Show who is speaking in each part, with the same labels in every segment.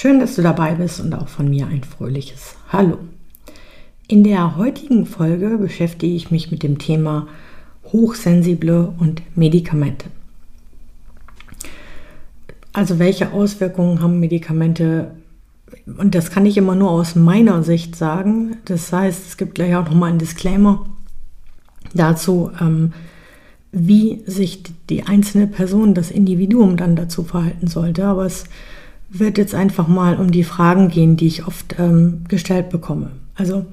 Speaker 1: Schön, dass du dabei bist und auch von mir ein fröhliches Hallo. In der heutigen Folge beschäftige ich mich mit dem Thema Hochsensible und Medikamente. Also welche Auswirkungen haben Medikamente? Und das kann ich immer nur aus meiner Sicht sagen. Das heißt, es gibt gleich auch nochmal einen Disclaimer dazu, ähm, wie sich die einzelne Person, das Individuum dann dazu verhalten sollte. Aber es wird jetzt einfach mal um die Fragen gehen, die ich oft ähm, gestellt bekomme. Also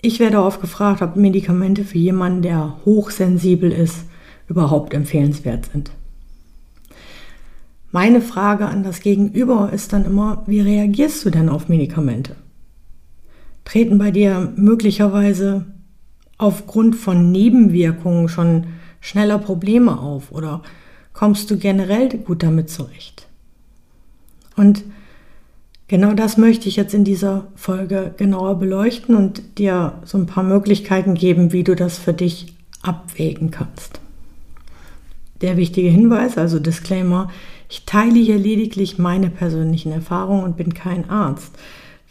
Speaker 1: ich werde oft gefragt, ob Medikamente für jemanden, der hochsensibel ist, überhaupt empfehlenswert sind. Meine Frage an das Gegenüber ist dann immer, wie reagierst du denn auf Medikamente? Treten bei dir möglicherweise aufgrund von Nebenwirkungen schon schneller Probleme auf oder kommst du generell gut damit zurecht? Und genau das möchte ich jetzt in dieser Folge genauer beleuchten und dir so ein paar Möglichkeiten geben, wie du das für dich abwägen kannst. Der wichtige Hinweis, also Disclaimer, ich teile hier lediglich meine persönlichen Erfahrungen und bin kein Arzt.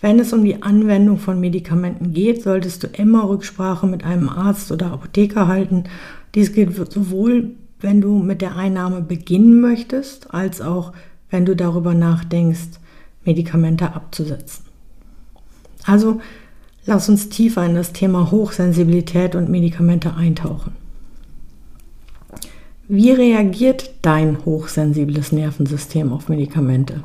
Speaker 1: Wenn es um die Anwendung von Medikamenten geht, solltest du immer Rücksprache mit einem Arzt oder Apotheker halten. Dies gilt sowohl, wenn du mit der Einnahme beginnen möchtest, als auch wenn du darüber nachdenkst, Medikamente abzusetzen. Also lass uns tiefer in das Thema Hochsensibilität und Medikamente eintauchen. Wie reagiert dein hochsensibles Nervensystem auf Medikamente?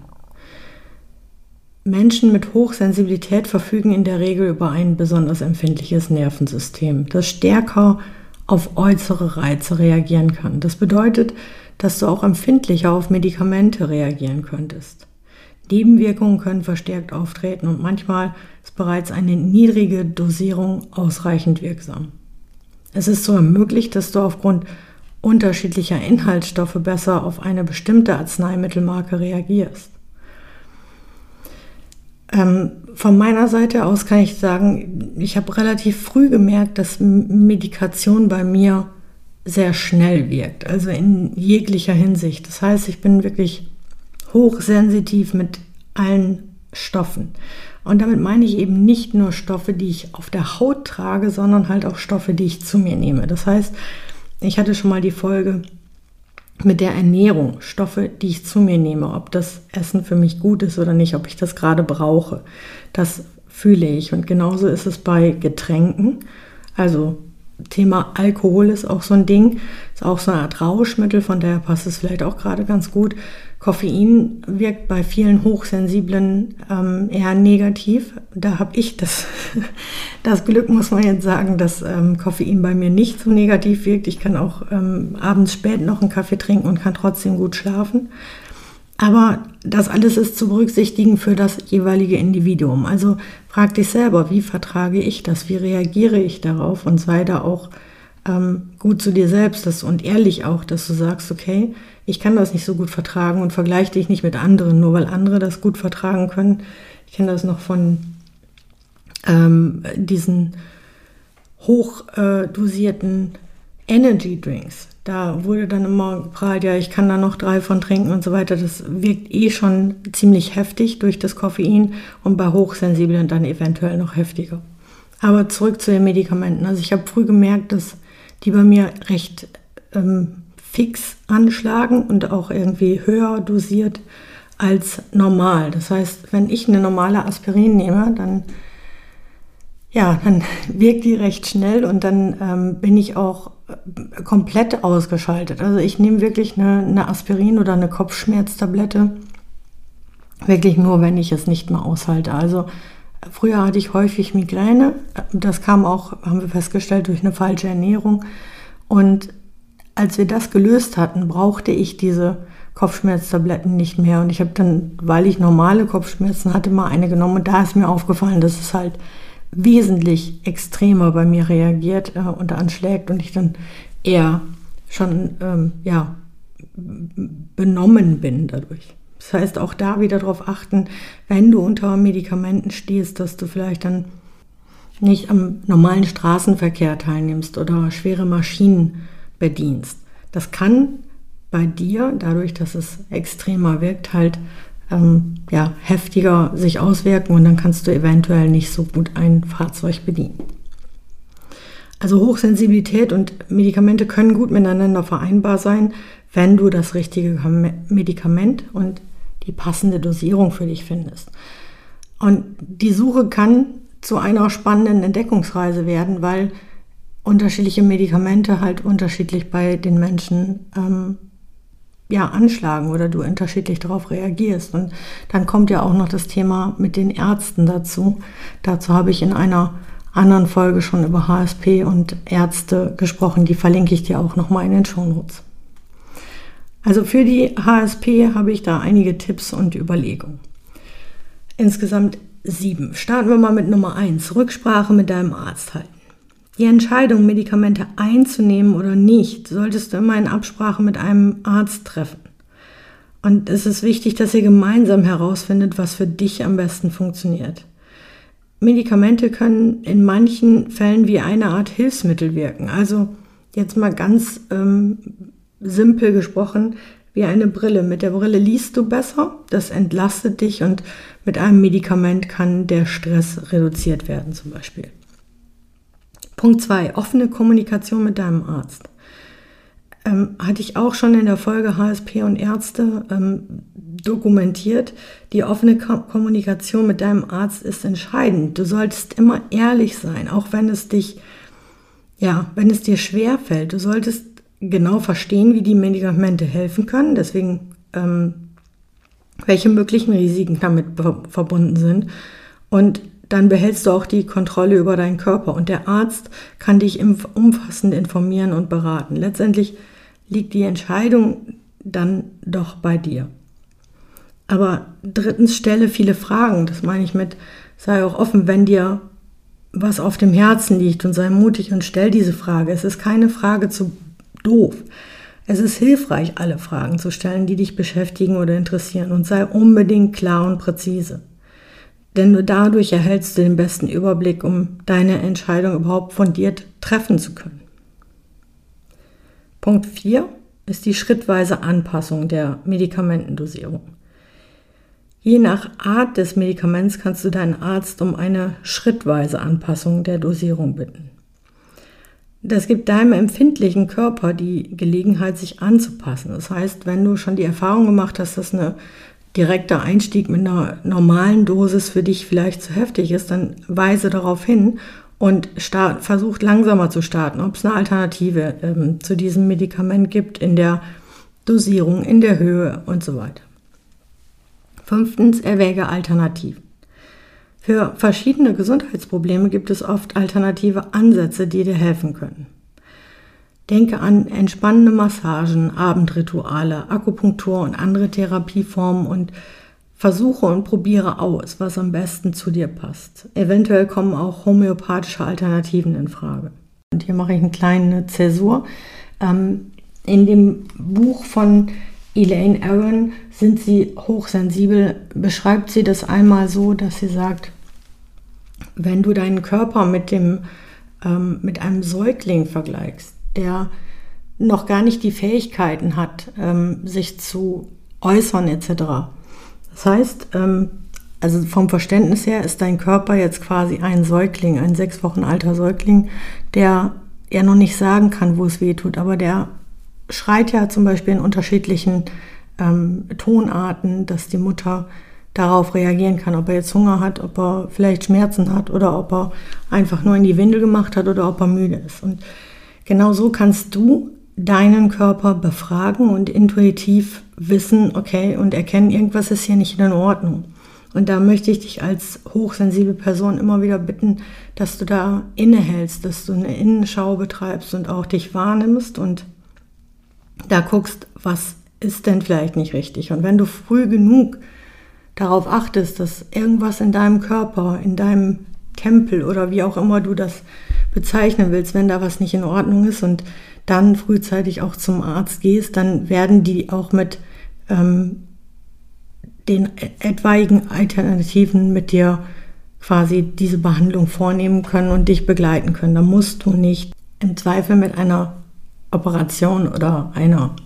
Speaker 1: Menschen mit Hochsensibilität verfügen in der Regel über ein besonders empfindliches Nervensystem, das stärker auf äußere Reize reagieren kann. Das bedeutet, dass du auch empfindlicher auf Medikamente reagieren könntest. Nebenwirkungen können verstärkt auftreten und manchmal ist bereits eine niedrige Dosierung ausreichend wirksam. Es ist so möglich, dass du aufgrund unterschiedlicher Inhaltsstoffe besser auf eine bestimmte Arzneimittelmarke reagierst. Ähm, von meiner Seite aus kann ich sagen, ich habe relativ früh gemerkt, dass Medikation bei mir sehr schnell wirkt, also in jeglicher Hinsicht. Das heißt, ich bin wirklich hochsensitiv mit allen Stoffen. Und damit meine ich eben nicht nur Stoffe, die ich auf der Haut trage, sondern halt auch Stoffe, die ich zu mir nehme. Das heißt, ich hatte schon mal die Folge mit der Ernährung, Stoffe, die ich zu mir nehme, ob das Essen für mich gut ist oder nicht, ob ich das gerade brauche. Das fühle ich. Und genauso ist es bei Getränken. Also Thema Alkohol ist auch so ein Ding, ist auch so eine Art Rauschmittel, von daher passt es vielleicht auch gerade ganz gut. Koffein wirkt bei vielen Hochsensiblen ähm, eher negativ. Da habe ich das, das Glück, muss man jetzt sagen, dass ähm, Koffein bei mir nicht so negativ wirkt. Ich kann auch ähm, abends spät noch einen Kaffee trinken und kann trotzdem gut schlafen. Aber das alles ist zu berücksichtigen für das jeweilige Individuum. Also frag dich selber, wie vertrage ich das, wie reagiere ich darauf und sei da auch ähm, gut zu dir selbst dass, und ehrlich auch, dass du sagst, okay, ich kann das nicht so gut vertragen und vergleiche dich nicht mit anderen, nur weil andere das gut vertragen können. Ich kenne das noch von ähm, diesen hochdosierten äh, Energy Drinks. Da wurde dann immer geprahlt, ja, ich kann da noch drei von trinken und so weiter. Das wirkt eh schon ziemlich heftig durch das Koffein und bei Hochsensiblen dann eventuell noch heftiger. Aber zurück zu den Medikamenten. Also ich habe früh gemerkt, dass die bei mir recht ähm, fix anschlagen und auch irgendwie höher dosiert als normal. Das heißt, wenn ich eine normale Aspirin nehme, dann ja, dann wirkt die recht schnell und dann ähm, bin ich auch komplett ausgeschaltet. Also ich nehme wirklich eine, eine Aspirin oder eine Kopfschmerztablette wirklich nur, wenn ich es nicht mehr aushalte. Also früher hatte ich häufig Migräne. Das kam auch, haben wir festgestellt, durch eine falsche Ernährung. Und als wir das gelöst hatten, brauchte ich diese Kopfschmerztabletten nicht mehr. Und ich habe dann, weil ich normale Kopfschmerzen hatte, mal eine genommen. Und da ist mir aufgefallen, dass es halt wesentlich extremer bei mir reagiert äh, und anschlägt und ich dann eher schon ähm, ja, benommen bin dadurch. Das heißt, auch da wieder darauf achten, wenn du unter Medikamenten stehst, dass du vielleicht dann nicht am normalen Straßenverkehr teilnimmst oder schwere Maschinen bedienst. Das kann bei dir, dadurch, dass es extremer wirkt, halt ähm, ja, heftiger sich auswirken und dann kannst du eventuell nicht so gut ein Fahrzeug bedienen. Also Hochsensibilität und Medikamente können gut miteinander vereinbar sein, wenn du das richtige Medikament und die passende Dosierung für dich findest. Und die Suche kann zu einer spannenden Entdeckungsreise werden, weil unterschiedliche Medikamente halt unterschiedlich bei den Menschen ähm, ja, anschlagen oder du unterschiedlich darauf reagierst. Und dann kommt ja auch noch das Thema mit den Ärzten dazu. Dazu habe ich in einer anderen Folge schon über HSP und Ärzte gesprochen. Die verlinke ich dir auch nochmal in den Shownotes. Also für die HSP habe ich da einige Tipps und Überlegungen. Insgesamt sieben. Starten wir mal mit Nummer eins. Rücksprache mit deinem Arzt halten. Die Entscheidung, Medikamente einzunehmen oder nicht, solltest du immer in Absprache mit einem Arzt treffen. Und es ist wichtig, dass ihr gemeinsam herausfindet, was für dich am besten funktioniert. Medikamente können in manchen Fällen wie eine Art Hilfsmittel wirken. Also jetzt mal ganz ähm, simpel gesprochen, wie eine Brille. Mit der Brille liest du besser, das entlastet dich und mit einem Medikament kann der Stress reduziert werden zum Beispiel. Punkt 2. Offene Kommunikation mit deinem Arzt. Ähm, hatte ich auch schon in der Folge HSP und Ärzte ähm, dokumentiert. Die offene Ko Kommunikation mit deinem Arzt ist entscheidend. Du solltest immer ehrlich sein, auch wenn es dich, ja, wenn es dir schwer fällt. Du solltest genau verstehen, wie die Medikamente helfen können. Deswegen, ähm, welche möglichen Risiken damit verbunden sind. Und dann behältst du auch die Kontrolle über deinen Körper und der Arzt kann dich umfassend informieren und beraten. Letztendlich liegt die Entscheidung dann doch bei dir. Aber drittens stelle viele Fragen. Das meine ich mit, sei auch offen, wenn dir was auf dem Herzen liegt und sei mutig und stell diese Frage. Es ist keine Frage zu doof. Es ist hilfreich, alle Fragen zu stellen, die dich beschäftigen oder interessieren und sei unbedingt klar und präzise. Denn nur dadurch erhältst du den besten Überblick, um deine Entscheidung überhaupt fundiert treffen zu können. Punkt 4 ist die schrittweise Anpassung der Medikamentendosierung. Je nach Art des Medikaments kannst du deinen Arzt um eine schrittweise Anpassung der Dosierung bitten. Das gibt deinem empfindlichen Körper die Gelegenheit, sich anzupassen. Das heißt, wenn du schon die Erfahrung gemacht hast, dass eine direkter Einstieg mit einer normalen Dosis für dich vielleicht zu heftig ist, dann weise darauf hin und start, versucht langsamer zu starten, ob es eine Alternative ähm, zu diesem Medikament gibt in der Dosierung, in der Höhe und so weiter. Fünftens, erwäge Alternativen. Für verschiedene Gesundheitsprobleme gibt es oft alternative Ansätze, die dir helfen können. Denke an entspannende Massagen, Abendrituale, Akupunktur und andere Therapieformen und versuche und probiere aus, was am besten zu dir passt. Eventuell kommen auch homöopathische Alternativen in Frage. Und hier mache ich eine kleine Zäsur. Ähm, in dem Buch von Elaine Aaron sind sie hochsensibel, beschreibt sie das einmal so, dass sie sagt, wenn du deinen Körper mit, dem, ähm, mit einem Säugling vergleichst, der noch gar nicht die Fähigkeiten hat, ähm, sich zu äußern etc. Das heißt, ähm, also vom Verständnis her ist dein Körper jetzt quasi ein Säugling, ein sechs Wochen alter Säugling, der ja noch nicht sagen kann, wo es weh tut, aber der schreit ja zum Beispiel in unterschiedlichen ähm, Tonarten, dass die Mutter darauf reagieren kann, ob er jetzt Hunger hat, ob er vielleicht Schmerzen hat oder ob er einfach nur in die Windel gemacht hat oder ob er müde ist. Und Genau so kannst du deinen Körper befragen und intuitiv wissen, okay, und erkennen, irgendwas ist hier nicht in Ordnung. Und da möchte ich dich als hochsensible Person immer wieder bitten, dass du da innehältst, dass du eine Innenschau betreibst und auch dich wahrnimmst und da guckst, was ist denn vielleicht nicht richtig? Und wenn du früh genug darauf achtest, dass irgendwas in deinem Körper, in deinem Tempel oder wie auch immer du das bezeichnen willst, wenn da was nicht in Ordnung ist und dann frühzeitig auch zum Arzt gehst, dann werden die auch mit ähm, den etwaigen Alternativen mit dir quasi diese Behandlung vornehmen können und dich begleiten können. Da musst du nicht im Zweifel mit einer Operation oder einer,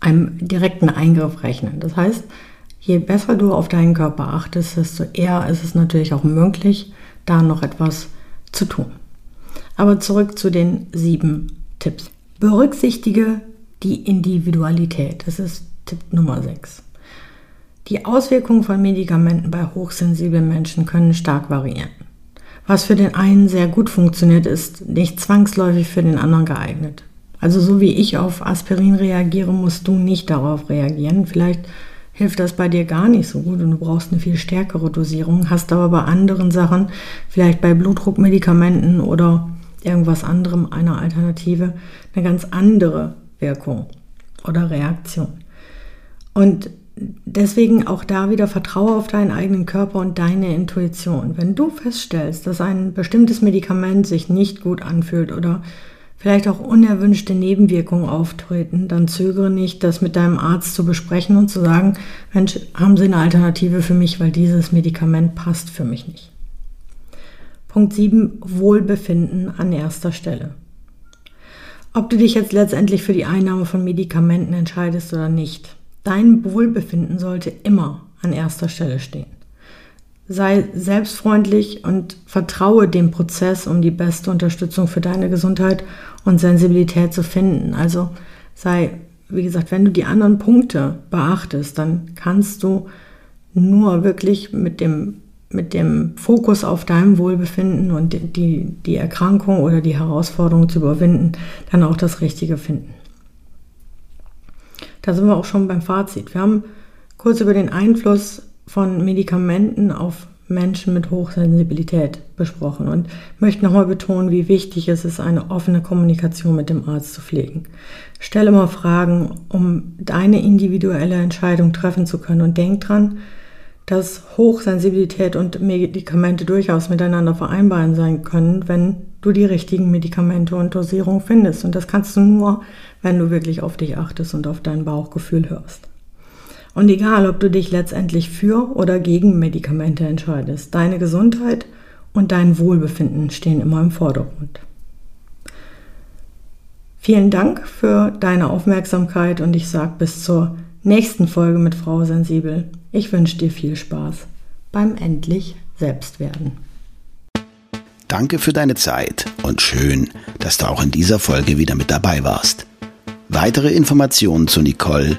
Speaker 1: einem direkten Eingriff rechnen. Das heißt, je besser du auf deinen Körper achtest, desto eher ist es natürlich auch möglich, da noch etwas zu tun. Aber zurück zu den sieben Tipps. Berücksichtige die Individualität. Das ist Tipp Nummer 6. Die Auswirkungen von Medikamenten bei hochsensiblen Menschen können stark variieren. Was für den einen sehr gut funktioniert, ist nicht zwangsläufig für den anderen geeignet. Also so wie ich auf Aspirin reagiere, musst du nicht darauf reagieren. Vielleicht hilft das bei dir gar nicht so gut und du brauchst eine viel stärkere Dosierung, hast aber bei anderen Sachen, vielleicht bei Blutdruckmedikamenten oder irgendwas anderem, einer Alternative, eine ganz andere Wirkung oder Reaktion. Und deswegen auch da wieder vertraue auf deinen eigenen Körper und deine Intuition. Wenn du feststellst, dass ein bestimmtes Medikament sich nicht gut anfühlt oder vielleicht auch unerwünschte Nebenwirkungen auftreten, dann zögere nicht, das mit deinem Arzt zu besprechen und zu sagen, Mensch, haben Sie eine Alternative für mich, weil dieses Medikament passt für mich nicht. Punkt 7, Wohlbefinden an erster Stelle. Ob du dich jetzt letztendlich für die Einnahme von Medikamenten entscheidest oder nicht, dein Wohlbefinden sollte immer an erster Stelle stehen. Sei selbstfreundlich und vertraue dem Prozess, um die beste Unterstützung für deine Gesundheit und Sensibilität zu finden. Also sei, wie gesagt, wenn du die anderen Punkte beachtest, dann kannst du nur wirklich mit dem, mit dem Fokus auf deinem Wohlbefinden und die, die Erkrankung oder die Herausforderung zu überwinden, dann auch das Richtige finden. Da sind wir auch schon beim Fazit. Wir haben kurz über den Einfluss von Medikamenten auf Menschen mit Hochsensibilität besprochen und möchte nochmal betonen, wie wichtig es ist, eine offene Kommunikation mit dem Arzt zu pflegen. Stelle mal Fragen, um deine individuelle Entscheidung treffen zu können und denk dran, dass Hochsensibilität und Medikamente durchaus miteinander vereinbaren sein können, wenn du die richtigen Medikamente und Dosierung findest. Und das kannst du nur, wenn du wirklich auf dich achtest und auf dein Bauchgefühl hörst. Und egal, ob du dich letztendlich für oder gegen Medikamente entscheidest, deine Gesundheit und dein Wohlbefinden stehen immer im Vordergrund. Vielen Dank für deine Aufmerksamkeit und ich sage bis zur nächsten Folge mit Frau Sensibel. Ich wünsche dir viel Spaß beim endlich Selbstwerden.
Speaker 2: Danke für deine Zeit und schön, dass du auch in dieser Folge wieder mit dabei warst. Weitere Informationen zu Nicole